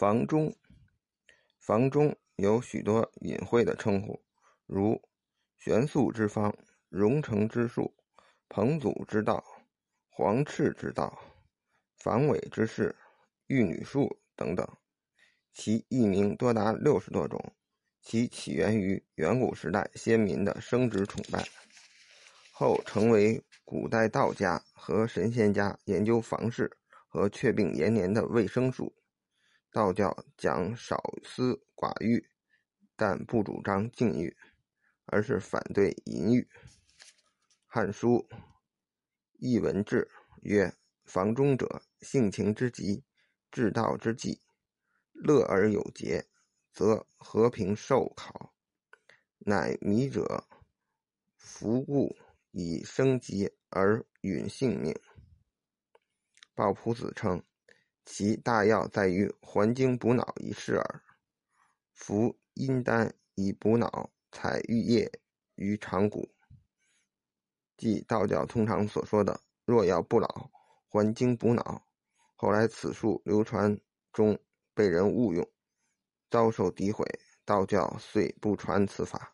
房中，房中有许多隐晦的称呼，如玄素之方、荣成之术、彭祖之道、黄赤之道、防伪之事、玉女术等等，其译名多达六十多种。其起源于远古时代先民的生殖崇拜，后成为古代道家和神仙家研究房事和确病延年的卫生术。道教讲少私寡欲，但不主张禁欲，而是反对淫欲。《汉书·艺文志》曰：“房中者，性情之极，治道之际，乐而有节，则和平受考。乃迷者服故以生疾而允性命。”鲍朴子称。其大要在于还精补脑一事耳。服阴丹以补脑，采玉液于长骨，即道教通常所说的“若要不老，还精补脑”。后来此术流传中被人误用，遭受诋毁，道教遂不传此法。